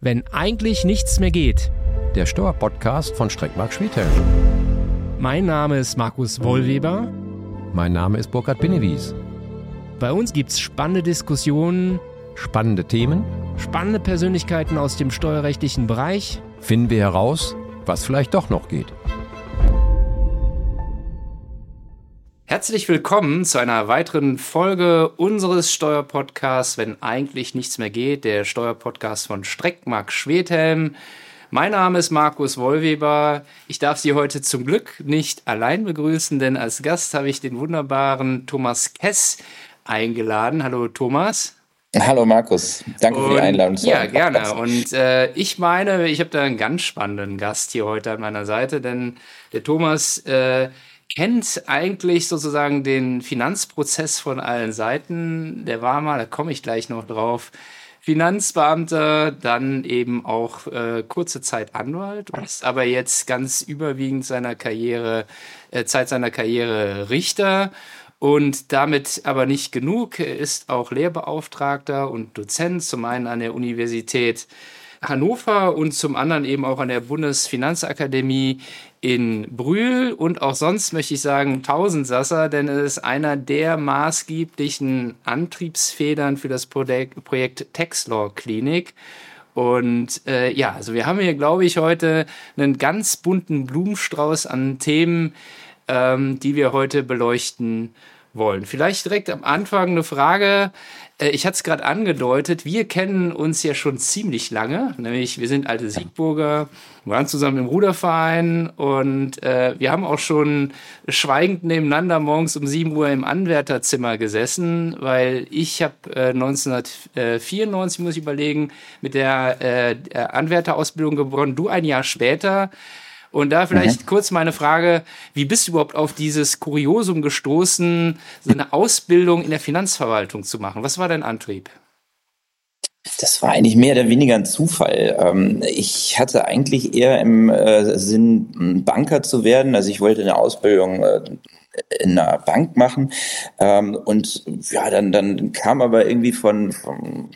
Wenn eigentlich nichts mehr geht. Der Steuerpodcast von Streckmark Schwedhelm. Mein Name ist Markus Wollweber. Mein Name ist Burkhard Binnewies. Bei uns gibt es spannende Diskussionen, Spannende Themen. spannende Persönlichkeiten aus dem steuerrechtlichen Bereich. Finden wir heraus, was vielleicht doch noch geht. Herzlich willkommen zu einer weiteren Folge unseres Steuerpodcasts, wenn eigentlich nichts mehr geht, der Steuerpodcast von Streckmark Schwedhelm. Mein Name ist Markus Wollweber. Ich darf Sie heute zum Glück nicht allein begrüßen, denn als Gast habe ich den wunderbaren Thomas Kess eingeladen. Hallo Thomas. Hallo Markus, danke für die Und- Einladung. Ja, gerne. Und äh, ich meine, ich habe da einen ganz spannenden Gast hier heute an meiner Seite, denn der Thomas äh, kennt eigentlich sozusagen den Finanzprozess von allen Seiten. Der war mal, da komme ich gleich noch drauf, Finanzbeamter, dann eben auch äh, kurze Zeit Anwalt, ist aber jetzt ganz überwiegend seiner Karriere, äh, Zeit seiner Karriere Richter. Und damit aber nicht genug. Er ist auch Lehrbeauftragter und Dozent, zum einen an der Universität Hannover und zum anderen eben auch an der Bundesfinanzakademie in Brühl und auch sonst möchte ich sagen Tausendsasser, denn er ist einer der maßgeblichen Antriebsfedern für das Projekt, Textlaw Klinik. Und äh, ja, also wir haben hier, glaube ich, heute einen ganz bunten Blumenstrauß an Themen, ähm, die wir heute beleuchten wollen. Vielleicht direkt am Anfang eine Frage. Äh, ich hatte es gerade angedeutet, wir kennen uns ja schon ziemlich lange, nämlich wir sind alte Siegburger, waren zusammen im Ruderverein und äh, wir haben auch schon schweigend nebeneinander morgens um 7 Uhr im Anwärterzimmer gesessen, weil ich habe äh, 1994, muss ich überlegen, mit der äh, Anwärterausbildung begonnen, du ein Jahr später. Und da vielleicht kurz meine Frage, wie bist du überhaupt auf dieses Kuriosum gestoßen, so eine Ausbildung in der Finanzverwaltung zu machen? Was war dein Antrieb? Das war eigentlich mehr oder weniger ein Zufall. Ähm, Ich hatte eigentlich eher im äh, Sinn, Banker zu werden. Also ich wollte eine Ausbildung äh, in einer Bank machen. Ähm, Und ja, dann, dann kam aber irgendwie von, von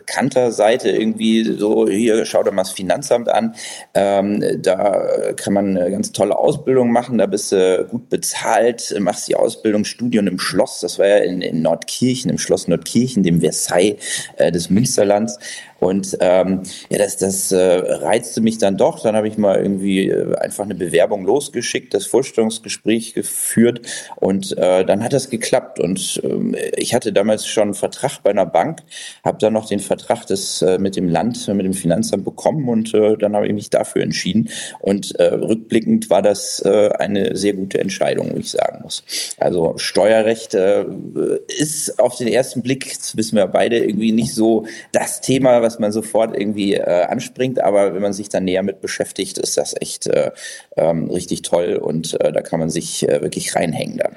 bekannter Seite irgendwie so, hier, schau dir mal das Finanzamt an, ähm, da kann man eine ganz tolle Ausbildung machen, da bist du gut bezahlt, machst die Ausbildung, Studium im Schloss, das war ja in, in Nordkirchen, im Schloss Nordkirchen, dem Versailles äh, des Münsterlands und ähm, ja, das, das äh, reizte mich dann doch. Dann habe ich mal irgendwie äh, einfach eine Bewerbung losgeschickt, das Vorstellungsgespräch geführt und äh, dann hat das geklappt. Und ähm, ich hatte damals schon einen Vertrag bei einer Bank, habe dann noch den Vertrag des, äh, mit dem Land, äh, mit dem Finanzamt bekommen und äh, dann habe ich mich dafür entschieden. Und äh, rückblickend war das äh, eine sehr gute Entscheidung, wie ich sagen muss. Also Steuerrecht äh, ist auf den ersten Blick, wissen wir beide, irgendwie nicht so das Thema, was man sofort irgendwie äh, anspringt, aber wenn man sich da näher mit beschäftigt, ist das echt äh, ähm, richtig toll und äh, da kann man sich äh, wirklich reinhängen dann.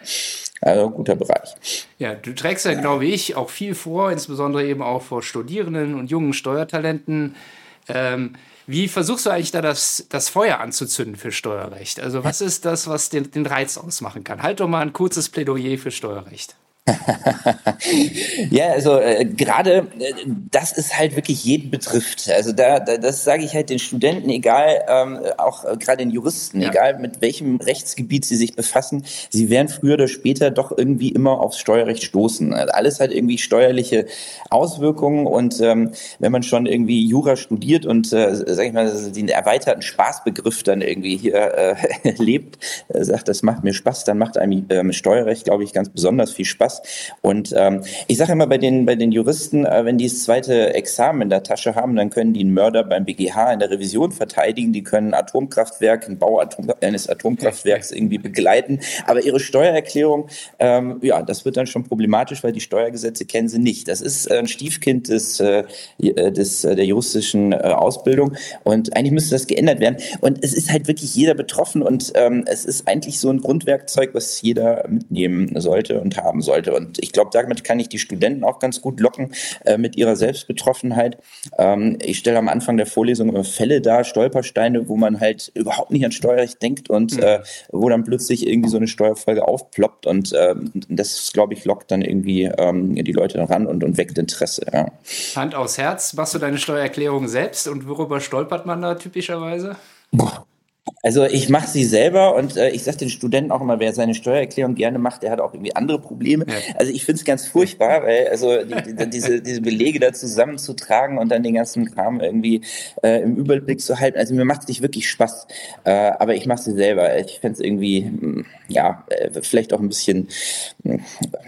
Also guter Bereich. Ja, du trägst ja, genau wie ich, auch viel vor, insbesondere eben auch vor Studierenden und jungen Steuertalenten. Ähm, wie versuchst du eigentlich da das, das Feuer anzuzünden für Steuerrecht? Also was ist das, was den, den Reiz ausmachen kann? Halt doch mal ein kurzes Plädoyer für Steuerrecht. Ja, also äh, gerade äh, das ist halt wirklich jeden betrifft. Also da, da das sage ich halt den Studenten, egal, ähm, auch äh, gerade den Juristen, Ja. egal mit welchem Rechtsgebiet sie sich befassen, sie werden früher oder später doch irgendwie immer aufs Steuerrecht stoßen. Also Alles hat irgendwie steuerliche Auswirkungen und ähm, wenn man schon irgendwie Jura studiert und äh, sag ich mal den erweiterten Spaßbegriff dann irgendwie hier äh, lebt, äh, sagt, das macht mir Spaß, dann macht einem ähm, Steuerrecht, glaube ich, ganz besonders viel Spaß. Und ähm, ich sage immer bei den, bei den Juristen, äh, wenn die das zweite Examen in der Tasche haben, dann können die einen Mörder beim BGH in der Revision verteidigen, die können ein Atomkraftwerk, einen Bau Atom, eines Atomkraftwerks irgendwie begleiten. Aber ihre Steuererklärung, ähm, ja, das wird dann schon problematisch, weil die Steuergesetze kennen sie nicht. Das ist ein Stiefkind des, äh, des, äh, der juristischen äh, Ausbildung und eigentlich müsste das geändert werden. Und es ist halt wirklich jeder betroffen und ähm, es ist eigentlich so ein Grundwerkzeug, was jeder mitnehmen sollte und haben sollte. Sollte. Und ich glaube, damit kann ich die Studenten auch ganz gut locken äh, mit ihrer Selbstbetroffenheit. Ähm, ich stelle am Anfang der Vorlesung immer Fälle dar, Stolpersteine, wo man halt überhaupt nicht an Steuerrecht denkt und mhm. äh, wo dann plötzlich irgendwie so eine Steuerfolge aufploppt. Und äh, das, glaube ich, lockt dann irgendwie ähm, die Leute ran und, und weckt Interesse. Ja. Hand aufs Herz, machst du deine Steuererklärung selbst und worüber stolpert man da typischerweise? Boah. Also ich mache sie selber und äh, ich sage den Studenten auch immer, wer seine Steuererklärung gerne macht, der hat auch irgendwie andere Probleme. Ja. Also ich finde es ganz furchtbar, weil also die, die, diese, diese Belege da zusammenzutragen und dann den ganzen Kram irgendwie äh, im Überblick zu halten. Also mir macht es nicht wirklich Spaß, äh, aber ich mache sie selber. Ich fände es irgendwie, hm, ja, äh, vielleicht auch ein bisschen, hm,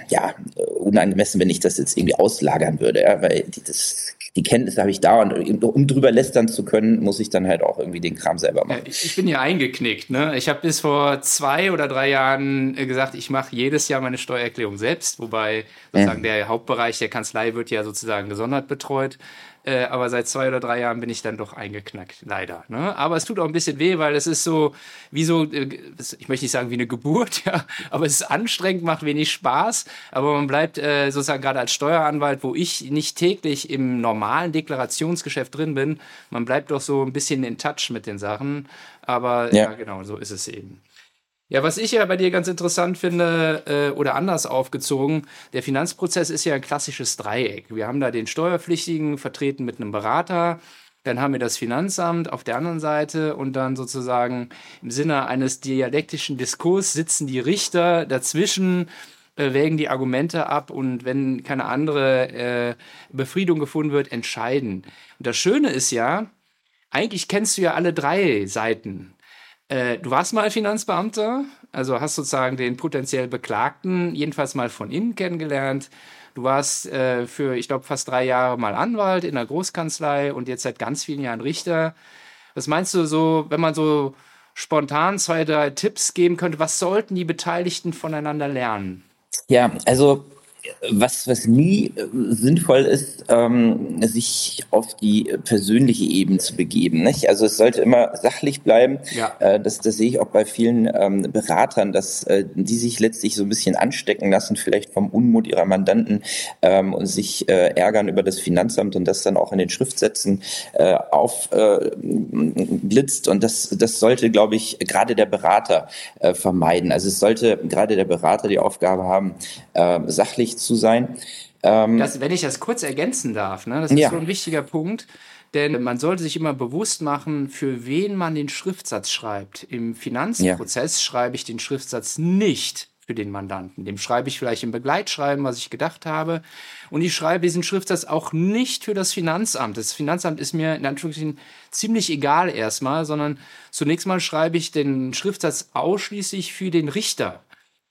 ja, unangemessen, wenn ich das jetzt irgendwie auslagern würde, ja, weil die, das die Kenntnisse habe ich da und um drüber lästern zu können, muss ich dann halt auch irgendwie den Kram selber machen. Ich bin ja eingeknickt. Ne? Ich habe bis vor zwei oder drei Jahren äh, gesagt, ich mache jedes Jahr meine Steuererklärung selbst, wobei sozusagen mhm. der Hauptbereich der Kanzlei wird ja sozusagen gesondert betreut. Äh, aber seit zwei oder drei Jahren bin ich dann doch eingeknackt, leider. Ne? Aber es tut auch ein bisschen weh, weil es ist so, wie so, äh, ich möchte nicht sagen wie eine Geburt, ja, aber es ist anstrengend, macht wenig Spaß. Aber man bleibt äh, sozusagen gerade als Steueranwalt, wo ich nicht täglich im normalen Deklarationsgeschäft drin bin, man bleibt doch so ein bisschen in Touch mit den Sachen. Aber ja, ja genau, so ist es eben. Ja, was ich ja bei dir ganz interessant finde äh, oder anders aufgezogen, der Finanzprozess ist ja ein klassisches Dreieck. Wir haben da den Steuerpflichtigen vertreten mit einem Berater, dann haben wir das Finanzamt auf der anderen Seite und dann sozusagen im Sinne eines dialektischen Diskurs sitzen die Richter dazwischen, äh, wägen die Argumente ab und wenn keine andere äh, Befriedung gefunden wird, entscheiden. Und das Schöne ist ja, eigentlich kennst du ja alle drei Seiten äh, du warst mal Finanzbeamter, also hast sozusagen den potenziell Beklagten jedenfalls mal von innen kennengelernt. Du warst äh, für, ich glaube, fast drei Jahre mal Anwalt in der Großkanzlei und jetzt seit ganz vielen Jahren Richter. Was meinst du so, wenn man so spontan zwei, drei Tipps geben könnte, was sollten die Beteiligten voneinander lernen? Ja, also was, was nie äh, sinnvoll ist, ähm, sich auf die persönliche Ebene zu begeben. Nicht? Also es sollte immer sachlich bleiben. Ja. Äh, das, das sehe ich auch bei vielen ähm, Beratern, dass äh, die sich letztlich so ein bisschen anstecken lassen, vielleicht vom Unmut ihrer Mandanten ähm, und sich äh, ärgern über das Finanzamt und das dann auch in den Schriftsätzen äh, aufblitzt. Äh, und das, das sollte, glaube ich, gerade der Berater äh, vermeiden. Also es sollte gerade der Berater die Aufgabe haben, äh, sachlich zu sein. Ähm, das, wenn ich das kurz ergänzen darf, ne, das ist ja. so ein wichtiger Punkt. Denn man sollte sich immer bewusst machen, für wen man den Schriftsatz schreibt. Im Finanzprozess ja. schreibe ich den Schriftsatz nicht für den Mandanten. Dem schreibe ich vielleicht im Begleitschreiben, was ich gedacht habe. Und ich schreibe diesen Schriftsatz auch nicht für das Finanzamt. Das Finanzamt ist mir in Anführungszeichen ziemlich egal erstmal, sondern zunächst mal schreibe ich den Schriftsatz ausschließlich für den Richter.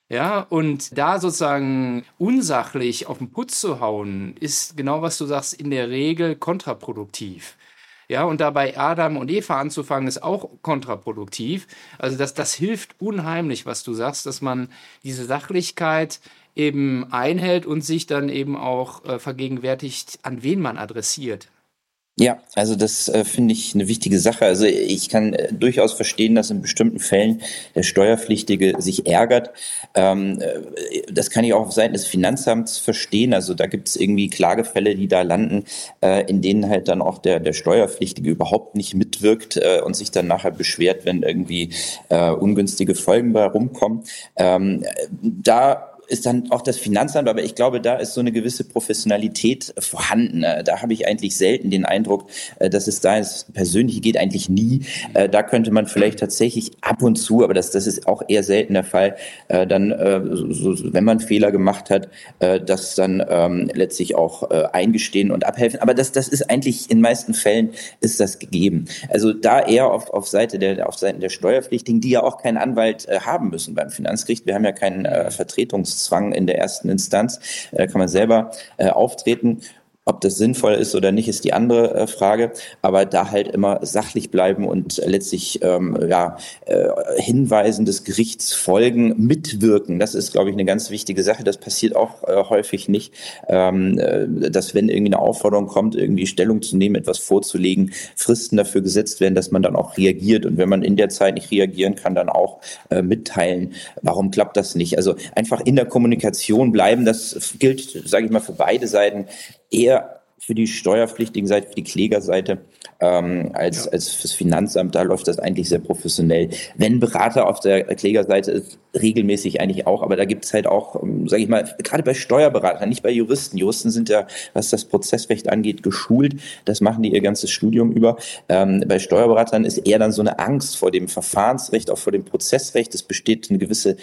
Ja, und da sozusagen unsachlich auf den Putz zu hauen, ist genau was du sagst, in der Regel kontraproduktiv. Ja, und dabei Adam und Eva anzufangen, ist auch kontraproduktiv. Also das, das hilft unheimlich, was du sagst, dass man diese Sachlichkeit eben einhält und sich dann eben auch äh, vergegenwärtigt, an wen man adressiert. Ja, also das äh, finde ich eine wichtige Sache. Also ich kann äh, durchaus verstehen, dass in bestimmten Fällen der Steuerpflichtige sich ärgert. Ähm, äh, das kann ich auch auf Seiten des Finanzamts verstehen. Also da gibt es irgendwie Klagefälle, die da landen, äh, in denen halt dann auch der, der Steuerpflichtige überhaupt nicht mitwirkt äh, und sich dann nachher beschwert, wenn irgendwie äh, ungünstige Folgen bei rumkommen. Ähm, da ist dann auch das Finanzamt, aber ich glaube, da ist so eine gewisse Professionalität vorhanden. Äh, da habe ich eigentlich selten den Eindruck, äh, dass es da ist. Persönlich geht eigentlich nie. Äh, da könnte man vielleicht tatsächlich ab und zu, aber das, das ist auch eher selten der Fall, dann, wenn man Fehler gemacht hat, das dann ähm, letztlich auch eingestehen und abhelfen. Aber das, das ist eigentlich in meisten Fällen ist das gegeben. Also da eher auf, auf Seite der, auf Seiten der Steuerpflichtigen, die ja auch keinen Anwalt haben müssen beim Finanzgericht. Wir haben ja keinen Vertretungs Zwang in der ersten Instanz. Da kann man selber äh, auftreten. Ob das sinnvoll ist oder nicht, ist die andere äh, Frage. Aber da halt immer sachlich bleiben und letztlich ähm, ja, äh, Hinweisen des Gerichts folgen, mitwirken. Das ist, glaube ich, eine ganz wichtige Sache. Das passiert auch äh, häufig nicht, ähm, äh, dass wenn irgendwie eine Aufforderung kommt, irgendwie Stellung zu nehmen, etwas vorzulegen, Fristen dafür gesetzt werden, dass man dann auch reagiert. Und wenn man in der Zeit nicht reagieren kann, dann auch äh, mitteilen, warum klappt das nicht. Also einfach in der Kommunikation bleiben. Das gilt, sage ich mal, für beide Seiten eher für die steuerpflichtigen Seite, für die Klägerseite ähm, als, ja. als fürs Finanzamt. Da läuft das eigentlich sehr professionell. Wenn Berater auf der Klägerseite ist, regelmäßig eigentlich auch, aber da gibt es halt auch, ähm, sage ich mal, gerade bei Steuerberatern, nicht bei Juristen. Juristen sind ja, was das Prozessrecht angeht, geschult. Das machen die ihr ganzes Studium über. Ähm, bei Steuerberatern ist eher dann so eine Angst vor dem Verfahrensrecht, auch vor dem Prozessrecht. Es besteht eine gewisse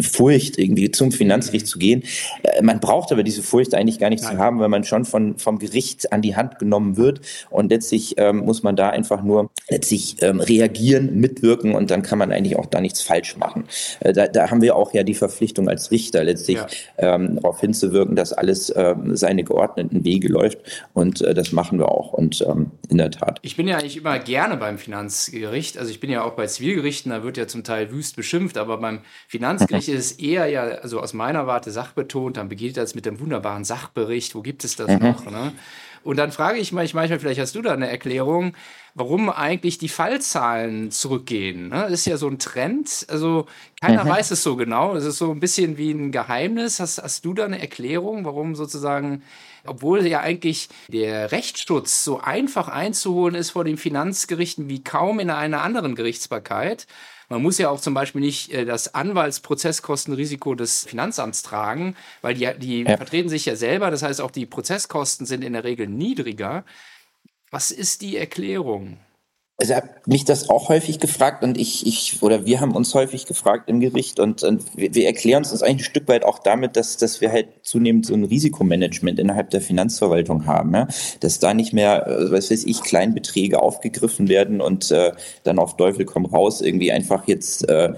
Furcht, irgendwie zum Finanzgericht zu gehen. Äh, man braucht aber diese Furcht eigentlich gar nicht Nein. zu haben, weil man schon von, vom Gericht an die Hand genommen wird. Und letztlich ähm, muss man da einfach nur letztlich ähm, reagieren, mitwirken und dann kann man eigentlich auch da nichts falsch machen. Äh, da, da haben wir auch ja die Verpflichtung als Richter letztlich ja. ähm, darauf hinzuwirken, dass alles ähm, seine geordneten Wege läuft. Und äh, das machen wir auch. Und ähm, in der Tat. Ich bin ja eigentlich immer gerne beim Finanzgericht. Also ich bin ja auch bei Zivilgerichten, da wird ja zum Teil wüst beschimpft, aber beim Finanzgericht Finanzgericht ist es eher ja, also aus meiner Warte sachbetont, dann beginnt das mit dem wunderbaren Sachbericht, wo gibt es das mhm. noch? Ne? Und dann frage ich mich manchmal, vielleicht hast du da eine Erklärung, warum eigentlich die Fallzahlen zurückgehen. Ne? Das ist ja so ein Trend. Also keiner mhm. weiß es so genau. Es ist so ein bisschen wie ein Geheimnis. Hast, hast du da eine Erklärung, warum sozusagen, obwohl ja eigentlich der Rechtsschutz so einfach einzuholen ist vor den Finanzgerichten wie kaum in einer anderen Gerichtsbarkeit, man muss ja auch zum Beispiel nicht äh, das Anwaltsprozesskostenrisiko des Finanzamts tragen, weil die, die ja. vertreten sich ja selber. Das heißt, auch die Prozesskosten sind in der Regel niedriger. Was ist die Erklärung? Also habe mich das auch häufig gefragt und ich, ich oder wir haben uns häufig gefragt im Gericht und, und wir, wir, erklären uns das eigentlich ein Stück weit auch damit, dass, dass wir halt zunehmend so ein Risikomanagement innerhalb der Finanzverwaltung haben, ja? dass da nicht mehr, äh, was weiß ich, Kleinbeträge aufgegriffen werden und äh, dann auf Teufel komm raus irgendwie einfach jetzt äh,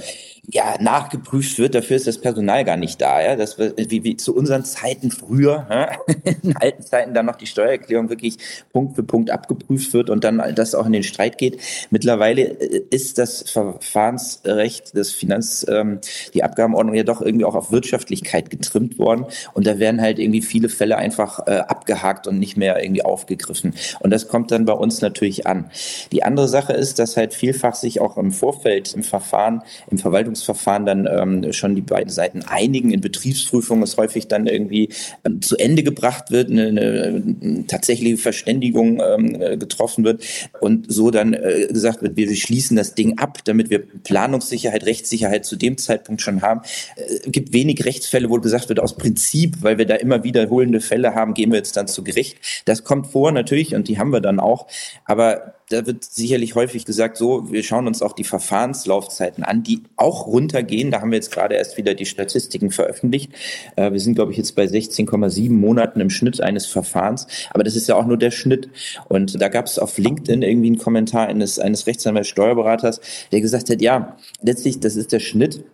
ja, nachgeprüft wird, dafür ist das Personal gar nicht da. Ja? Das wie, wie zu unseren Zeiten früher, ja? in alten Zeiten dann noch die Steuererklärung wirklich Punkt für Punkt abgeprüft wird und dann das auch in den Streit geht. Mittlerweile äh, ist das Verfahrensrecht des Finanz, ähm, die Abgabenordnung ja doch irgendwie auch auf Wirtschaftlichkeit getrimmt worden und da werden halt irgendwie viele Fälle einfach äh, abgehakt und nicht mehr irgendwie aufgegriffen. Und das kommt dann bei uns natürlich an. Die andere Sache ist, dass halt vielfach sich auch im Vorfeld im Verfahren, im Verwaltungs Verwaltungsverfahren dann ähm, schon die beiden Seiten einigen. In Betriebsprüfungen ist häufig dann irgendwie ähm, zu Ende gebracht wird, eine, eine tatsächliche Verständigung ähm, äh, getroffen wird und so dann äh, gesagt wird, wir schließen das Ding ab, damit wir Planungssicherheit, Rechtssicherheit zu dem Zeitpunkt schon haben. Es äh, gibt wenig Rechtsfälle, wo gesagt wird, aus Prinzip, weil wir da immer wiederholende Fälle haben, gehen wir jetzt dann zu Gericht. Das kommt vor natürlich und die haben wir dann auch. Aber da wird sicherlich häufig gesagt, so, wir schauen uns auch die Verfahrenslaufzeiten an, die auch runtergehen. Da haben wir jetzt gerade erst wieder die Statistiken veröffentlicht. Äh, wir sind, glaube ich, jetzt bei 16,7 Monaten im Schnitt eines Verfahrens. Aber das ist ja auch nur der Schnitt. Und da gab es auf LinkedIn irgendwie einen Kommentar eines, eines Rechtsanwalts Steuerberaters, der gesagt hat, ja, letztlich, das ist der Schnitt.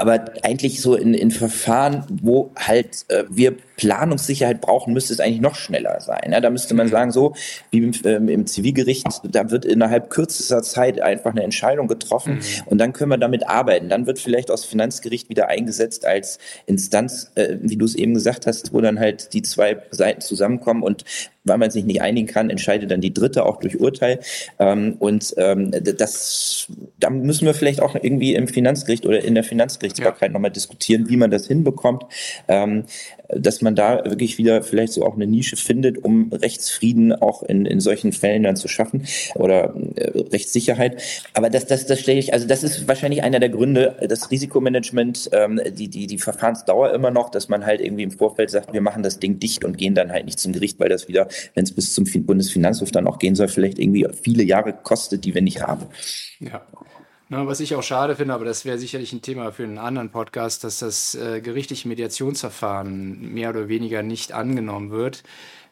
Aber eigentlich so in, in Verfahren, wo halt äh, wir Planungssicherheit brauchen, müsste es eigentlich noch schneller sein. Ja, da müsste man sagen, so wie im, ähm, im Zivilgericht, da wird innerhalb kürzester Zeit einfach eine Entscheidung getroffen mhm. und dann können wir damit arbeiten. Dann wird vielleicht aus Finanzgericht wieder eingesetzt als Instanz, äh, wie du es eben gesagt hast, wo dann halt die zwei Seiten zusammenkommen und weil man sich nicht einigen kann, entscheidet dann die dritte auch durch Urteil. Ähm, und ähm, das, da müssen wir vielleicht auch irgendwie im Finanzgericht oder in der Finanzgerichtsbarkeit ja. nochmal diskutieren, wie man das hinbekommt. Ähm, dass man da wirklich wieder vielleicht so auch eine Nische findet, um Rechtsfrieden auch in, in solchen Fällen dann zu schaffen oder äh, Rechtssicherheit. Aber das, das, das stelle ich, also das ist wahrscheinlich einer der Gründe, das Risikomanagement, ähm, die, die, die Verfahrensdauer immer noch, dass man halt irgendwie im Vorfeld sagt, wir machen das Ding dicht und gehen dann halt nicht zum Gericht, weil das wieder, wenn es bis zum Bundesfinanzhof dann auch gehen soll, vielleicht irgendwie viele Jahre kostet, die wir nicht haben. Ja. Na, was ich auch schade finde, aber das wäre sicherlich ein Thema für einen anderen Podcast, dass das äh, gerichtliche Mediationsverfahren mehr oder weniger nicht angenommen wird.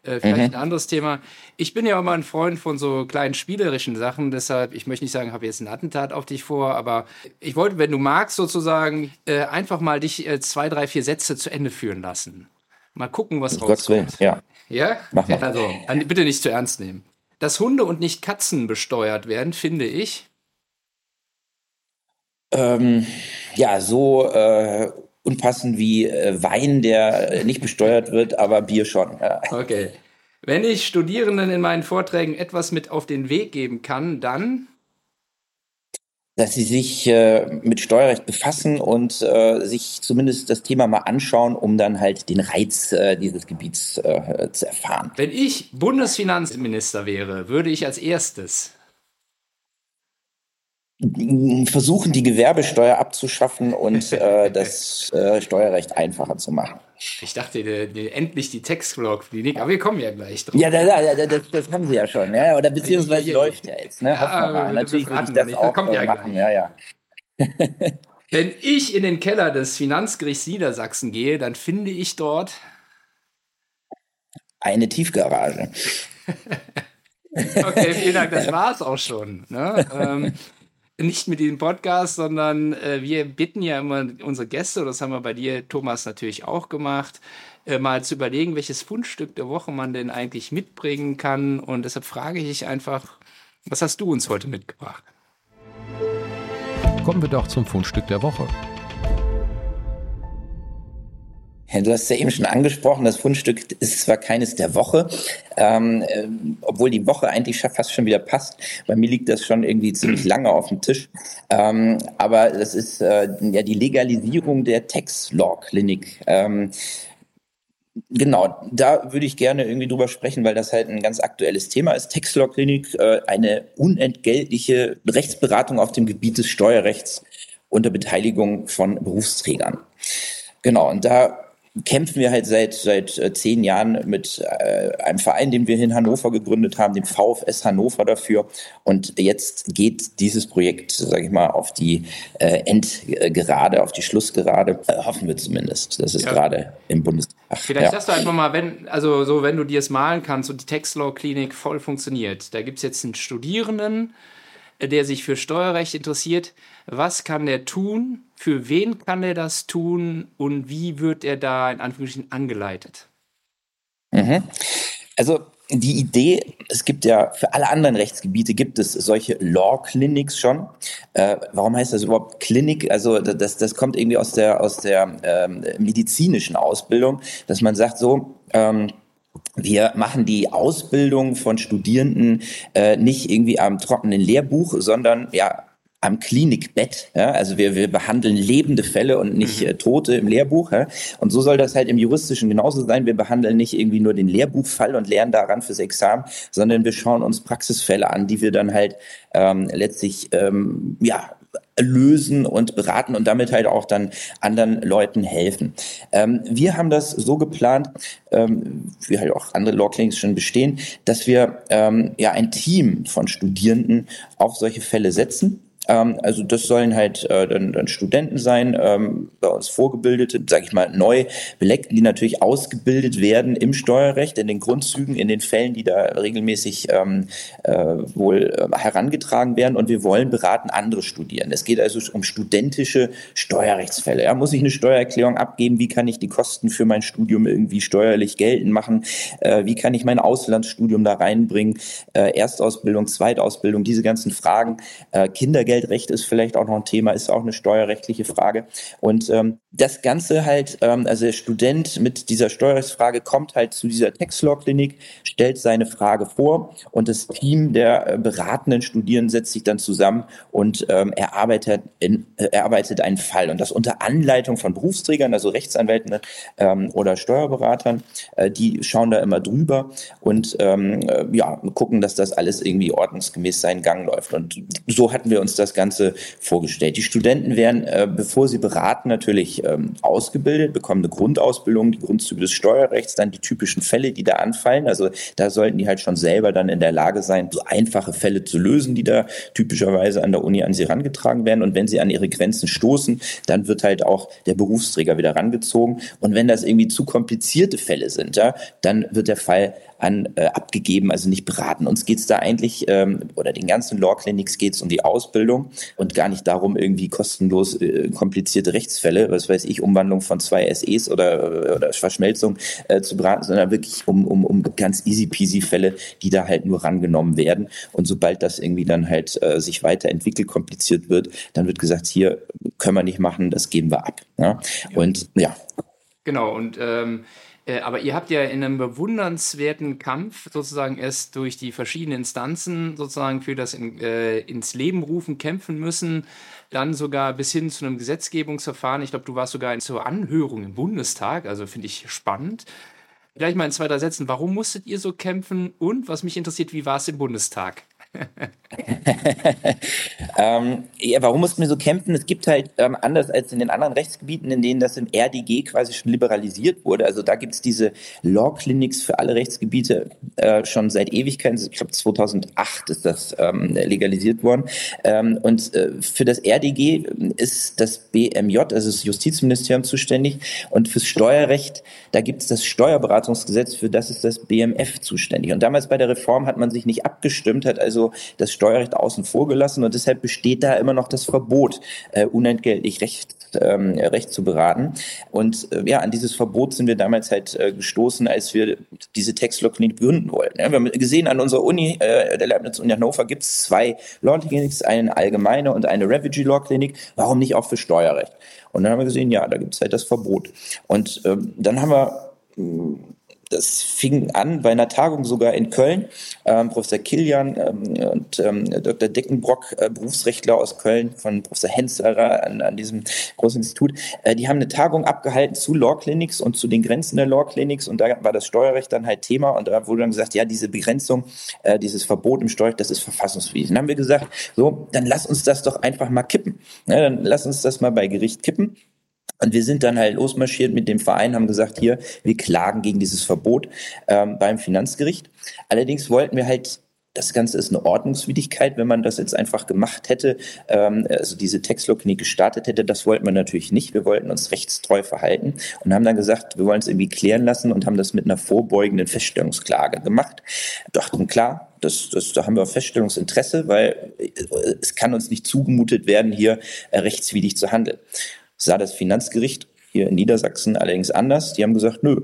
Äh, vielleicht mhm. ein anderes Thema. Ich bin ja mal ein Freund von so kleinen spielerischen Sachen, deshalb, ich möchte nicht sagen, habe jetzt ein Attentat auf dich vor, aber ich wollte, wenn du magst, sozusagen, äh, einfach mal dich äh, zwei, drei, vier Sätze zu Ende führen lassen. Mal gucken, was rauskommt. Willen, ja. Ja? Mach mal. Also, bitte nicht zu ernst nehmen. Dass Hunde und nicht Katzen besteuert werden, finde ich. Ähm, ja, so äh, unpassend wie äh, Wein, der nicht besteuert wird, aber Bier schon. Ja. Okay. Wenn ich Studierenden in meinen Vorträgen etwas mit auf den Weg geben kann, dann dass sie sich äh, mit Steuerrecht befassen und äh, sich zumindest das Thema mal anschauen, um dann halt den Reiz äh, dieses Gebiets äh, zu erfahren. Wenn ich Bundesfinanzminister wäre, würde ich als erstes versuchen, die Gewerbesteuer abzuschaffen und äh, das äh, Steuerrecht einfacher zu machen. Ich dachte, die, die, endlich die Textblog-Klinik, aber wir kommen ja gleich drauf. Ja, da, da, das, das, haben sie ja schon, ja, oder beziehungsweise läuft ja jetzt. Ne? Ja, Natürlich würde ich das nicht. auch kommt ja machen, ja, ja. Wenn ich in den Keller des Finanzgerichts Niedersachsen gehe, dann finde ich dort eine Tiefgarage. okay, vielen Dank, das war es auch schon. Ne? Ähm, nicht mit diesem Podcast, sondern äh, wir bitten ja immer unsere Gäste, das haben wir bei dir, Thomas, natürlich auch gemacht, äh, mal zu überlegen, welches Fundstück der Woche man denn eigentlich mitbringen kann. Und deshalb frage ich dich einfach, was hast du uns heute mitgebracht? Kommen wir doch zum Fundstück der Woche. Du hast ja eben schon angesprochen, das Fundstück ist zwar keines der Woche, ähm, äh, obwohl die Woche eigentlich fast schon wieder passt. Bei mir liegt das schon irgendwie ziemlich lange auf dem Tisch. Ähm, aber das ist äh, ja die Legalisierung der Tax Law Klinik. Ähm, Genau, da würde ich gerne irgendwie drüber sprechen, weil das halt ein ganz aktuelles Thema ist. Tax Law Klinik, äh, eine unentgeltliche Rechtsberatung auf dem Gebiet des Steuerrechts unter Beteiligung von Berufsträgern. Genau, und da kämpfen wir halt seit seit äh, zehn Jahren mit äh, einem Verein, den wir in Hannover gegründet haben, dem VfS Hannover dafür. Und jetzt geht dieses Projekt, sage ich mal, auf die äh, Endgerade, auf die Schlussgerade. Hoffen wir zumindest. Das ist ja. gerade im Bundestag. Vielleicht ja. sagst du einfach mal, wenn, also so, wenn du dir es malen kannst und die Textlaw-Klinik voll funktioniert. Da gibt es jetzt einen Studierenden, der sich für Steuerrecht interessiert. Was kann der tun? Für wen kann er das tun? Und wie wird er da in Anführungsstrichen angeleitet? Mhm. Also die Idee, es gibt ja für alle anderen Rechtsgebiete gibt es solche Law Clinics schon. Äh, warum heißt das überhaupt Klinik? Also das, das kommt irgendwie aus der aus der ähm, medizinischen Ausbildung, dass man sagt so. Ähm, wir machen die Ausbildung von Studierenden äh, nicht irgendwie am trockenen Lehrbuch, sondern ja am Klinikbett. Ja? Also wir, wir behandeln lebende Fälle und nicht mhm. äh, Tote im Lehrbuch. Ja? Und so soll das halt im Juristischen genauso sein. Wir behandeln nicht irgendwie nur den Lehrbuchfall und lernen daran fürs Examen, sondern wir schauen uns Praxisfälle an, die wir dann halt ähm, letztlich ähm, ja lösen und beraten und damit halt auch dann anderen Leuten helfen. Ähm, wir haben das so geplant, ähm, wie halt auch andere Law Clinics schon bestehen, dass wir ähm, ja ein Team von Studierenden auf solche Fälle setzen also das sollen halt äh, dann, dann Studenten sein, ähm, bei uns Vorgebildete, sage ich mal, neu Beleckten, die natürlich ausgebildet werden im Steuerrecht, in den Grundzügen, in den Fällen, die da regelmäßig ähm, äh, wohl äh, herangetragen werden. Und wir wollen beraten andere studieren. Es geht also um studentische Steuerrechtsfälle. Ja, muss ich eine Steuererklärung abgeben? Wie kann ich die Kosten für mein Studium irgendwie steuerlich geltend machen? Äh, wie kann ich mein Auslandsstudium da reinbringen? Äh, Erstausbildung, Zweitausbildung, diese ganzen Fragen. Äh, Kindergeld Umweltrecht ist vielleicht auch noch ein Thema, ist auch eine steuerrechtliche Frage. Und ähm, das Ganze halt, ähm, also der Student mit dieser Steuerrechtsfrage kommt halt zu dieser Textlaw-Klinik, stellt seine Frage vor und das Team der äh, beratenden Studierenden setzt sich dann zusammen und ähm, erarbeitet, in, äh, erarbeitet einen Fall. Und das unter Anleitung von Berufsträgern, also Rechtsanwälten ähm, oder Steuerberatern, äh, die schauen da immer drüber und ähm, äh, ja, gucken, dass das alles irgendwie ordnungsgemäß seinen Gang läuft. Und so hatten wir uns das Ganze vorgestellt. Die Studenten werden, äh, bevor sie beraten, natürlich ähm, ausgebildet, bekommen eine Grundausbildung, die Grundzüge des Steuerrechts, dann die typischen Fälle, die da anfallen. Also da sollten die halt schon selber dann in der Lage sein, so einfache Fälle zu lösen, die da typischerweise an der Uni an sie herangetragen werden. Und wenn sie an ihre Grenzen stoßen, dann wird halt auch der Berufsträger wieder rangezogen. Und wenn das irgendwie zu komplizierte Fälle sind, ja, dann wird der Fall an äh, abgegeben, also nicht beraten. Uns geht's da eigentlich, ähm, oder den ganzen Law Clinics geht's um die Ausbildung und gar nicht darum, irgendwie kostenlos äh, komplizierte Rechtsfälle, was weiß ich, Umwandlung von zwei SEs oder, oder Verschmelzung äh, zu beraten, sondern wirklich um, um, um ganz easy peasy Fälle, die da halt nur rangenommen werden. Und sobald das irgendwie dann halt äh, sich weiterentwickelt, kompliziert wird, dann wird gesagt, hier können wir nicht machen, das geben wir ab. Ja? Und ja. Genau, und ähm, äh, aber ihr habt ja in einem bewundernswerten Kampf sozusagen erst durch die verschiedenen Instanzen sozusagen für das in, äh, ins Leben rufen kämpfen müssen, dann sogar bis hin zu einem Gesetzgebungsverfahren. Ich glaube, du warst sogar zur Anhörung im Bundestag, also finde ich spannend. Gleich mal in zwei, drei Sätzen, warum musstet ihr so kämpfen und was mich interessiert, wie war es im Bundestag? ähm, ja, warum mussten wir so kämpfen? Es gibt halt, ähm, anders als in den anderen Rechtsgebieten, in denen das im RDG quasi schon liberalisiert wurde, also da gibt es diese Law Clinics für alle Rechtsgebiete äh, schon seit Ewigkeiten, ich glaube 2008 ist das ähm, legalisiert worden. Ähm, und äh, für das RDG ist das BMJ, also das Justizministerium, zuständig und fürs Steuerrecht, da gibt es das Steuerberatungsgesetz, für das ist das BMF zuständig. Und damals bei der Reform hat man sich nicht abgestimmt, hat also also das Steuerrecht außen vor gelassen und deshalb besteht da immer noch das Verbot, äh, unentgeltlich Recht ähm, Recht zu beraten. Und äh, ja, an dieses Verbot sind wir damals halt äh, gestoßen, als wir diese Textlaw-Klinik gründen wollten. Ja, wir haben gesehen, an unserer Uni, äh, der Leibniz-Uni Hannover, gibt es zwei Law-Clinics, eine allgemeine und eine Refugee-Law-Klinik. Warum nicht auch für Steuerrecht? Und dann haben wir gesehen, ja, da gibt es halt das Verbot. Und ähm, dann haben wir das fing an bei einer Tagung sogar in Köln. Ähm, Professor Kilian ähm, und ähm, Dr. Deckenbrock, äh, Berufsrechtler aus Köln, von Professor Henzerer an, an diesem großen Institut, äh, die haben eine Tagung abgehalten zu Law Clinics und zu den Grenzen der Law Clinics. Und da war das Steuerrecht dann halt Thema. Und da wurde dann gesagt, ja, diese Begrenzung, äh, dieses Verbot im Steuerrecht, das ist verfassungswidrig. Dann haben wir gesagt, so, dann lass uns das doch einfach mal kippen. Ja, dann lass uns das mal bei Gericht kippen. Und wir sind dann halt losmarschiert mit dem Verein, haben gesagt, hier, wir klagen gegen dieses Verbot ähm, beim Finanzgericht. Allerdings wollten wir halt das Ganze ist eine Ordnungswidrigkeit, wenn man das jetzt einfach gemacht hätte, ähm, also diese Textloknie gestartet hätte. Das wollten wir natürlich nicht. Wir wollten uns rechtstreu verhalten und haben dann gesagt, wir wollen es irgendwie klären lassen und haben das mit einer vorbeugenden Feststellungsklage gemacht. Dachten, klar, das, das, da haben wir Feststellungsinteresse, weil es kann uns nicht zugemutet werden, hier äh, rechtswidrig zu handeln sah das Finanzgericht hier in Niedersachsen allerdings anders. Die haben gesagt, nö,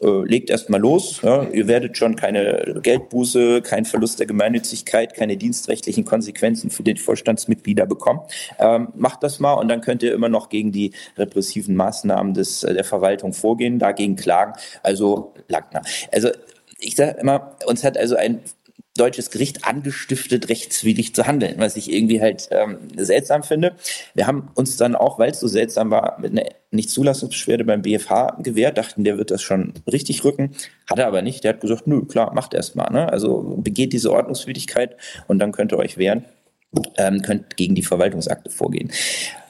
äh, legt erst mal los. Ja, ihr werdet schon keine Geldbuße, kein Verlust der Gemeinnützigkeit, keine dienstrechtlichen Konsequenzen für die Vorstandsmitglieder bekommen. Ähm, macht das mal und dann könnt ihr immer noch gegen die repressiven Maßnahmen des, äh, der Verwaltung vorgehen, dagegen klagen. Also Lackner. Also ich sage immer, uns hat also ein deutsches Gericht angestiftet, rechtswidrig zu handeln, was ich irgendwie halt ähm, seltsam finde. Wir haben uns dann auch, weil es so seltsam war, mit einer Nichtzulassungsbeschwerde beim BFH gewehrt, dachten, der wird das schon richtig rücken, hat er aber nicht. Der hat gesagt, nö, klar, macht erst mal. Ne? Also begeht diese Ordnungswidrigkeit und dann könnt ihr euch wehren. Ähm, könnt gegen die Verwaltungsakte vorgehen.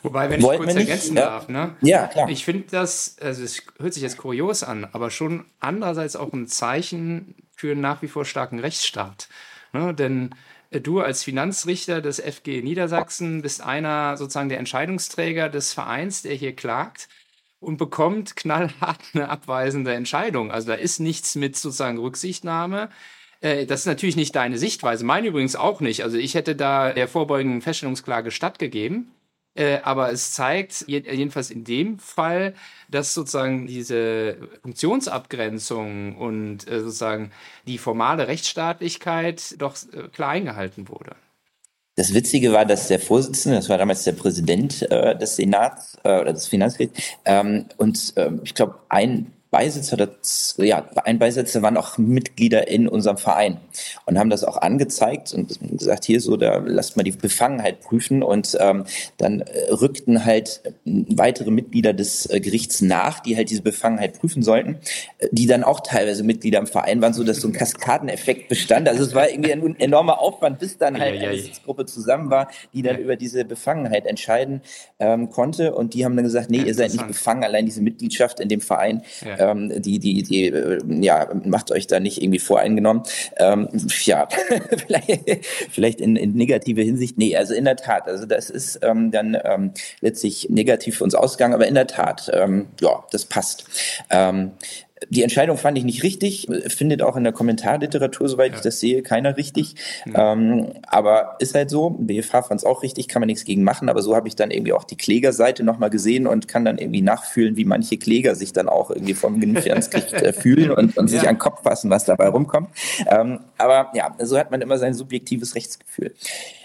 Wobei, wenn Wollten ich kurz ergänzen ja. darf, ne? Ja, klar. Ich finde das, also es hört sich jetzt kurios an, aber schon andererseits auch ein Zeichen für einen nach wie vor starken Rechtsstaat. Ne? Denn äh, du als Finanzrichter des FG Niedersachsen bist einer sozusagen der Entscheidungsträger des Vereins, der hier klagt und bekommt knallhart eine abweisende Entscheidung. Also da ist nichts mit sozusagen Rücksichtnahme. Äh, das ist natürlich nicht deine Sichtweise, meine übrigens auch nicht. Also ich hätte da der vorbeugenden Feststellungsklage stattgegeben. Äh, aber es zeigt jedenfalls in dem Fall, dass sozusagen diese Funktionsabgrenzung und äh, sozusagen die formale Rechtsstaatlichkeit doch äh, klar eingehalten wurde. Das Witzige war, dass der Vorsitzende, das war damals der Präsident äh, des Senats äh, oder des Finanzgerichts, ähm, und äh, ich glaube, ein Beisitzer, das, ja, ein Beisitzer waren auch Mitglieder in unserem Verein und haben das auch angezeigt und gesagt, hier so, da lasst mal die Befangenheit prüfen und ähm, dann äh, rückten halt weitere Mitglieder des äh, Gerichts nach, die halt diese Befangenheit prüfen sollten, äh, die dann auch teilweise Mitglieder im Verein waren, so dass so ein Kaskadeneffekt bestand. Also es war irgendwie ein enormer Aufwand, bis dann halt eine Gruppe zusammen war, die dann über diese Befangenheit entscheiden ähm, konnte und die haben dann gesagt, nee, ihr seid nicht befangen, allein diese Mitgliedschaft in dem Verein ja ähm, die, die, die, äh, ja, macht euch da nicht irgendwie voreingenommen. Ähm, ja, vielleicht, vielleicht in, in negative Hinsicht. Nee, also in der Tat, also das ist ähm, dann ähm, letztlich negativ für uns ausgegangen, aber in der Tat, ähm, ja, das passt. Ähm, die Entscheidung fand ich nicht richtig, findet auch in der Kommentarliteratur, soweit ja. ich das sehe, keiner richtig. Ja. Ähm, aber ist halt so, BFH fand es auch richtig, kann man nichts gegen machen, aber so habe ich dann irgendwie auch die Klägerseite nochmal gesehen und kann dann irgendwie nachfühlen, wie manche Kläger sich dann auch irgendwie vom Genügungsgericht äh, fühlen und, und sich an den Kopf fassen, was dabei rumkommt. Ähm, aber ja, so hat man immer sein subjektives Rechtsgefühl.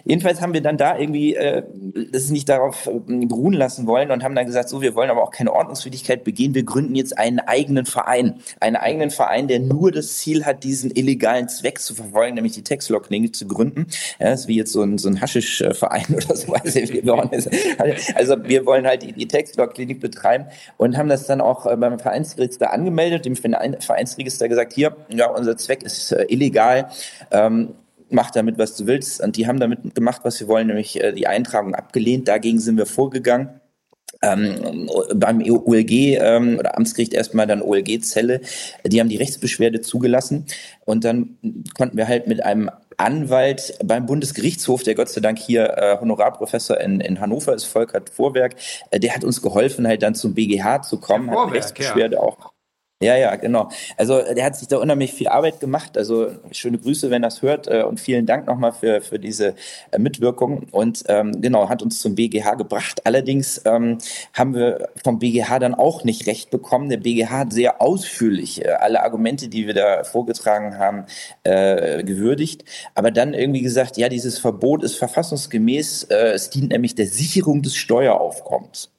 Jedenfalls haben wir dann da irgendwie äh, das nicht darauf äh, beruhen lassen wollen und haben dann gesagt, so, wir wollen aber auch keine Ordnungswidrigkeit begehen, wir gründen jetzt einen eigenen Verein. Einen eigenen Verein, der nur das Ziel hat, diesen illegalen Zweck zu verfolgen, nämlich die Textlog-Klinik zu gründen. Ja, das ist wie jetzt so ein, so ein Haschisch-Verein oder so. Also wir wollen halt die, die Textlog-Klinik betreiben und haben das dann auch äh, beim Vereinsregister angemeldet, dem Vereinsregister gesagt, hier, ja, unser Zweck ist äh, illegal. Ähm, mach damit, was du willst. Und die haben damit gemacht, was sie wollen, nämlich äh, die Eintragung abgelehnt. Dagegen sind wir vorgegangen. Ähm, beim OLG ähm, oder Amtsgericht erstmal dann OLG-Zelle, die haben die Rechtsbeschwerde zugelassen und dann konnten wir halt mit einem Anwalt beim Bundesgerichtshof, der Gott sei Dank hier äh, Honorarprofessor in, in Hannover ist, Volkert Vorwerk, äh, der hat uns geholfen, halt dann zum BGH zu kommen, Vorwerk, hat die Rechtsbeschwerde ja. auch ja, ja, genau. Also der hat sich da unheimlich viel Arbeit gemacht. Also schöne Grüße, wenn das hört äh, und vielen Dank nochmal für, für diese äh, Mitwirkung. Und ähm, genau, hat uns zum BGH gebracht. Allerdings ähm, haben wir vom BGH dann auch nicht recht bekommen. Der BGH hat sehr ausführlich äh, alle Argumente, die wir da vorgetragen haben, äh, gewürdigt. Aber dann irgendwie gesagt, ja, dieses Verbot ist verfassungsgemäß. Äh, es dient nämlich der Sicherung des Steueraufkommens.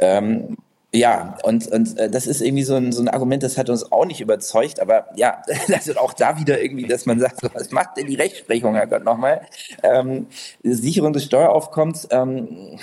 Ähm, ja, und, und äh, das ist irgendwie so ein, so ein Argument, das hat uns auch nicht überzeugt, aber ja, das ist auch da wieder irgendwie, dass man sagt, so, was macht denn die Rechtsprechung, Herr Gott, nochmal? Ähm, Sicherung des Steueraufkommens, ähm,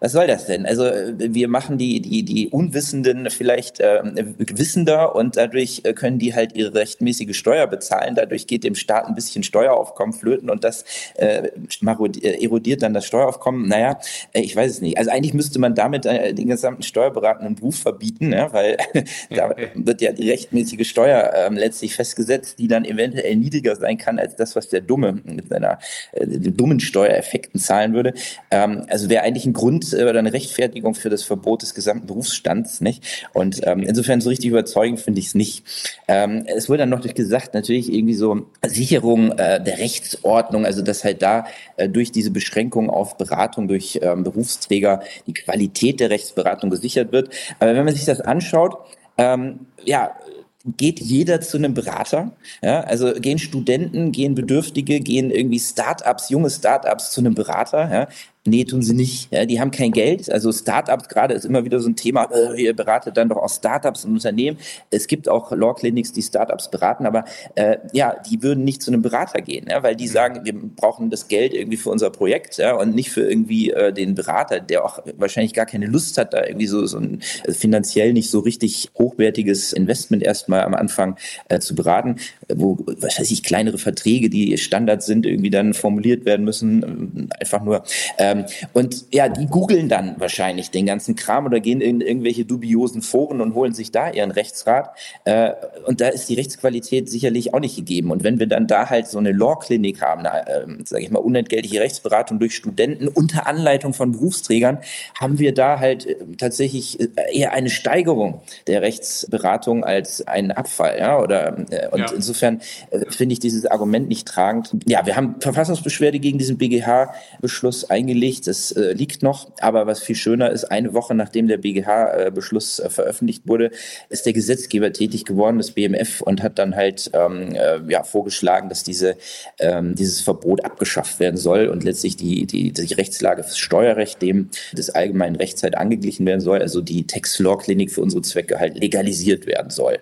was soll das denn? Also wir machen die, die, die Unwissenden vielleicht äh, wissender und dadurch äh, können die halt ihre rechtmäßige Steuer bezahlen. Dadurch geht dem Staat ein bisschen Steueraufkommen flöten und das äh, äh erodiert dann das Steueraufkommen. Naja, äh, ich weiß es nicht. Also eigentlich müsste man damit äh, den gesamten steuerberatenden Beruf verbieten, ja, weil da wird ja die rechtmäßige Steuer äh, letztlich festgesetzt, die dann eventuell niedriger sein kann als das, was der Dumme mit seiner äh, dummen Steuereffekten zahlen würde. Ähm, also wäre eigentlich ein Grund, Grund oder eine Rechtfertigung für das Verbot des gesamten Berufsstands, nicht? Und ähm, insofern so richtig überzeugend finde ich es nicht. Ähm, es wurde dann noch gesagt, natürlich irgendwie so Sicherung äh, der Rechtsordnung, also dass halt da äh, durch diese Beschränkung auf Beratung durch ähm, Berufsträger die Qualität der Rechtsberatung gesichert wird. Aber wenn man sich das anschaut, ähm, ja, geht jeder zu einem Berater. Ja, also gehen Studenten, gehen Bedürftige, gehen irgendwie Startups, junge Startups zu einem Berater. Ja. Nee, tun sie nicht. Ja, die haben kein Geld. Also Startups gerade ist immer wieder so ein Thema. Äh, ihr beratet dann doch auch Startups und Unternehmen. Es gibt auch Law Clinics, die Startups beraten, aber äh, ja, die würden nicht zu einem Berater gehen, ja, weil die mhm. sagen, wir brauchen das Geld irgendwie für unser Projekt ja, und nicht für irgendwie äh, den Berater, der auch wahrscheinlich gar keine Lust hat, da irgendwie so, so ein also finanziell nicht so richtig hochwertiges Investment erstmal am Anfang äh, zu beraten, wo, was weiß ich, kleinere Verträge, die Standards sind, irgendwie dann formuliert werden müssen. Einfach nur. Äh, ähm, und ja, die googeln dann wahrscheinlich den ganzen Kram oder gehen in irgendwelche dubiosen Foren und holen sich da ihren Rechtsrat. Äh, und da ist die Rechtsqualität sicherlich auch nicht gegeben. Und wenn wir dann da halt so eine Law-Klinik haben, eine, äh, sage ich mal, unentgeltliche Rechtsberatung durch Studenten unter Anleitung von Berufsträgern, haben wir da halt äh, tatsächlich äh, eher eine Steigerung der Rechtsberatung als einen Abfall. Ja? Oder, äh, und ja. insofern äh, finde ich dieses Argument nicht tragend. Ja, wir haben Verfassungsbeschwerde gegen diesen BGH-Beschluss eingelegt veröffentlicht. Es äh, liegt noch, aber was viel schöner ist, eine Woche nachdem der BGH-Beschluss äh, veröffentlicht wurde, ist der Gesetzgeber tätig geworden, das BMF, und hat dann halt ähm, äh, ja, vorgeschlagen, dass diese, ähm, dieses Verbot abgeschafft werden soll und letztlich die, die, die Rechtslage fürs Steuerrecht dem des allgemeinen Rechts halt angeglichen werden soll, also die Tax-Law-Klinik für unsere Zwecke halt legalisiert werden soll.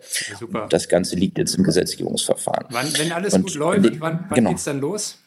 Ja, das Ganze liegt jetzt im Gesetzgebungsverfahren. Wann, wenn alles und, gut läuft, wann, wann genau. geht's dann los?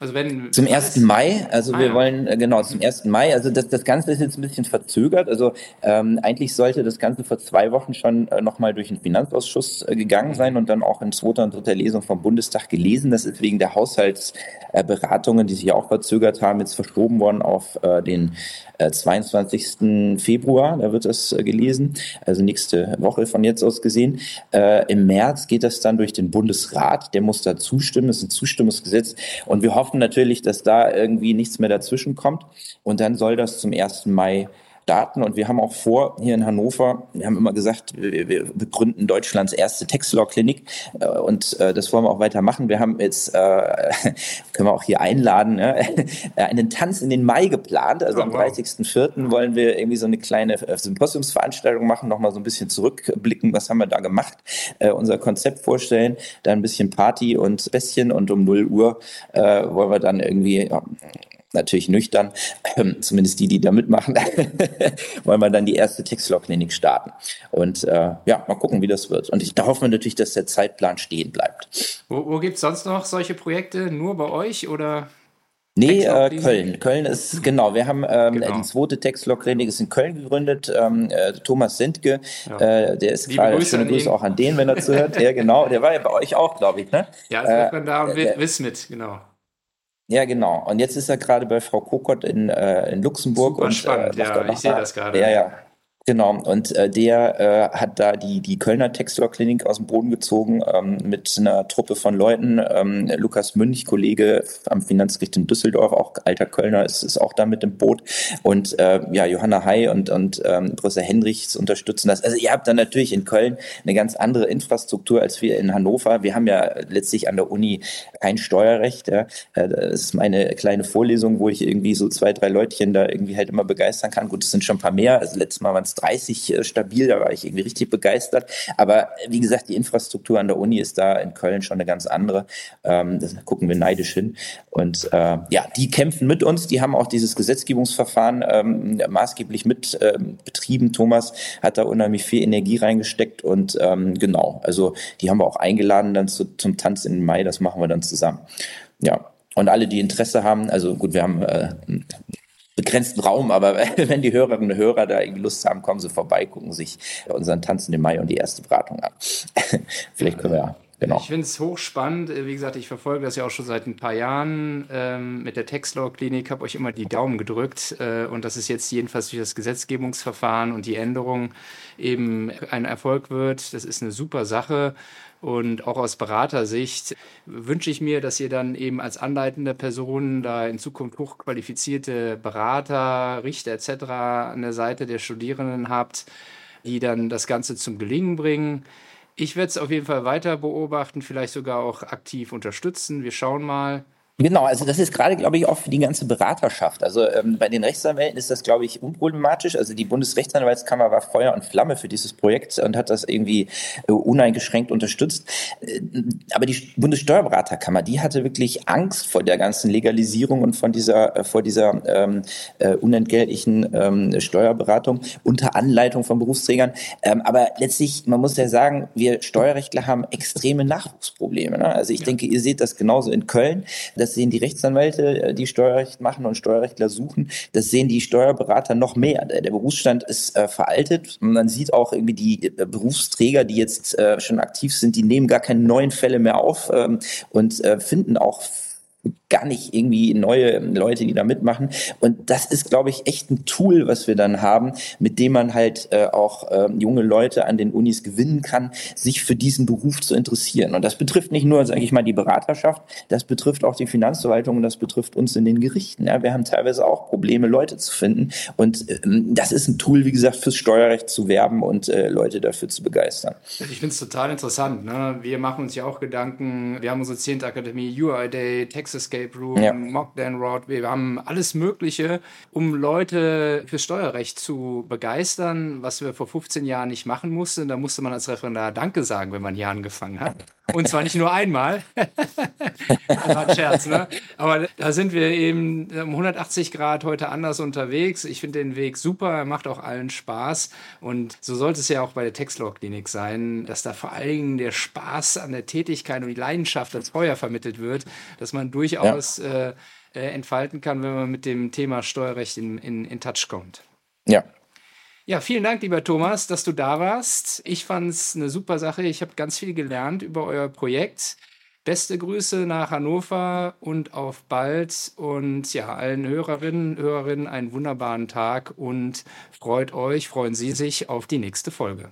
Also wenn zum 1. Mai, also ah, wir ja. wollen, äh, genau, zum 1. Mai, also das, das Ganze ist jetzt ein bisschen verzögert. Also ähm, eigentlich sollte das Ganze vor zwei Wochen schon äh, nochmal durch den Finanzausschuss äh, gegangen sein und dann auch in zweiter und dritter Lesung vom Bundestag gelesen. Das ist wegen der Haushaltsberatungen, äh, die sich auch verzögert haben, jetzt verschoben worden auf äh, den 22. Äh, Februar, da wird das äh, gelesen, also nächste Woche von jetzt aus gesehen. Äh, Im März geht das dann durch den Bundesrat, der muss da zustimmen, ist ein Zustimmungsgesetz und wir hoffen natürlich, dass da irgendwie nichts mehr dazwischen kommt und dann soll das zum 1. Mai starten und wir haben auch vor, hier in Hannover, wir haben immer gesagt, wir, wir begründen Deutschlands erste Textlaw-Klinik äh, und äh, das wollen wir auch weitermachen. Wir haben jetzt, äh, können wir auch hier einladen, ne? einen Tanz in den Mai geplant. Also oh, am 30.04. wollen wir irgendwie so eine kleine äh, Symposiumsveranstaltung machen, nochmal so ein bisschen zurückblicken, was haben wir da gemacht, äh, unser Konzept vorstellen, dann ein bisschen Party und Bässchen und um 0 Uhr äh, wollen wir dann irgendwie ja, natürlich nüchtern, ähm, zumindest die, die da mitmachen, wollen wir dann die erste Textlaw-Klinik starten. Und äh, ja, mal gucken, wie das wird. Und ich, da hoffen wir natürlich, dass der Zeitplan stehen bleibt. Wo, wo gibt es sonst noch solche Projekte? Nur bei euch oder? Nee, äh, Köln. Köln ist, genau, wir haben ähm, genau. die zweite Textlog-Klinik ist in Köln gegründet. Ähm, äh, Thomas Sendke, ja. äh, der ist gerade, schöne Grüße auch an den, wenn er zuhört. ja, genau, der war ja bei euch auch, glaube ich, ne? Ja, ist äh, da und äh, Wiss mit, genau. Ja, genau. Und jetzt ist er gerade bei Frau Kokott in, äh, in Luxemburg. Super und, spannend, äh, ja, ich sehe das gerade. Ja, ja. Genau, und äh, der äh, hat da die, die Kölner Textilklinik aus dem Boden gezogen ähm, mit einer Truppe von Leuten. Ähm, Lukas Münch, Kollege am Finanzgericht in Düsseldorf, auch alter Kölner, ist, ist auch da mit im Boot. Und äh, ja, Johanna Hay und, und ähm, Professor Hendrichs unterstützen das. Also ihr habt dann natürlich in Köln eine ganz andere Infrastruktur als wir in Hannover. Wir haben ja letztlich an der Uni kein Steuerrecht. Ja. Äh, das ist meine kleine Vorlesung, wo ich irgendwie so zwei, drei Leutchen da irgendwie halt immer begeistern kann. Gut, es sind schon ein paar mehr. Also letztes Mal waren es 30 äh, stabil, da war ich irgendwie richtig begeistert. Aber wie gesagt, die Infrastruktur an der Uni ist da in Köln schon eine ganz andere. Ähm, da gucken wir neidisch hin. Und äh, ja, die kämpfen mit uns, die haben auch dieses Gesetzgebungsverfahren ähm, maßgeblich mit ähm, betrieben. Thomas hat da unheimlich viel Energie reingesteckt und ähm, genau, also die haben wir auch eingeladen dann zu, zum Tanz im Mai, das machen wir dann zusammen. Ja, und alle, die Interesse haben, also gut, wir haben äh, begrenzten Raum, aber wenn die Hörerinnen und Hörer da irgendwie Lust haben, kommen sie vorbei, gucken sich unseren Tanzen im Mai und die erste Beratung an. Vielleicht können wir ja Genau. Ich finde es hochspannend. Wie gesagt, ich verfolge das ja auch schon seit ein paar Jahren ähm, mit der Textlaw-Klinik, habe euch immer die Daumen gedrückt äh, und dass es jetzt jedenfalls durch das Gesetzgebungsverfahren und die Änderung eben ein Erfolg wird. Das ist eine super Sache. Und auch aus Beratersicht wünsche ich mir, dass ihr dann eben als anleitende Person da in Zukunft hochqualifizierte Berater, Richter etc. an der Seite der Studierenden habt, die dann das Ganze zum Gelingen bringen. Ich werde es auf jeden Fall weiter beobachten, vielleicht sogar auch aktiv unterstützen. Wir schauen mal. Genau, also das ist gerade, glaube ich, auch für die ganze Beraterschaft. Also ähm, bei den Rechtsanwälten ist das, glaube ich, unproblematisch. Also die Bundesrechtsanwaltskammer war Feuer und Flamme für dieses Projekt und hat das irgendwie äh, uneingeschränkt unterstützt. Äh, aber die Bundessteuerberaterkammer, die hatte wirklich Angst vor der ganzen Legalisierung und von dieser, äh, vor dieser ähm, äh, unentgeltlichen ähm, Steuerberatung unter Anleitung von Berufsträgern. Ähm, aber letztlich, man muss ja sagen, wir Steuerrechtler haben extreme Nachwuchsprobleme. Ne? Also ich ja. denke, ihr seht das genauso in Köln. Das das sehen die Rechtsanwälte, äh, die Steuerrecht machen und Steuerrechtler suchen. Das sehen die Steuerberater noch mehr. Der, der Berufsstand ist äh, veraltet. Und man sieht auch irgendwie die äh, Berufsträger, die jetzt äh, schon aktiv sind, die nehmen gar keine neuen Fälle mehr auf ähm, und äh, finden auch gar nicht irgendwie neue Leute, die da mitmachen. Und das ist, glaube ich, echt ein Tool, was wir dann haben, mit dem man halt äh, auch äh, junge Leute an den Unis gewinnen kann, sich für diesen Beruf zu interessieren. Und das betrifft nicht nur, sage ich mal, die Beraterschaft, das betrifft auch die Finanzverwaltung und das betrifft uns in den Gerichten. Ja, wir haben teilweise auch Probleme, Leute zu finden. Und ähm, das ist ein Tool, wie gesagt, fürs Steuerrecht zu werben und äh, Leute dafür zu begeistern. Ich finde es total interessant. Ne? Wir machen uns ja auch Gedanken, wir haben unsere 10. Akademie, UI Day, Escape Room, ja. Mockdown Road. Wir haben alles Mögliche, um Leute fürs Steuerrecht zu begeistern, was wir vor 15 Jahren nicht machen mussten. Da musste man als Referendar Danke sagen, wenn man hier angefangen hat. Und zwar nicht nur einmal. ein Scherz, ne? Aber da sind wir eben um 180 Grad heute anders unterwegs. Ich finde den Weg super, er macht auch allen Spaß. Und so sollte es ja auch bei der Textlaw-Klinik sein, dass da vor allen Dingen der Spaß an der Tätigkeit und die Leidenschaft als Feuer vermittelt wird, dass man durchaus ja. äh, äh, entfalten kann, wenn man mit dem Thema Steuerrecht in, in, in Touch kommt. Ja, ja, vielen Dank, lieber Thomas, dass du da warst. Ich fand es eine super Sache. Ich habe ganz viel gelernt über euer Projekt. Beste Grüße nach Hannover und auf bald. Und ja, allen Hörerinnen und Hörerinnen einen wunderbaren Tag und freut euch, freuen Sie sich auf die nächste Folge.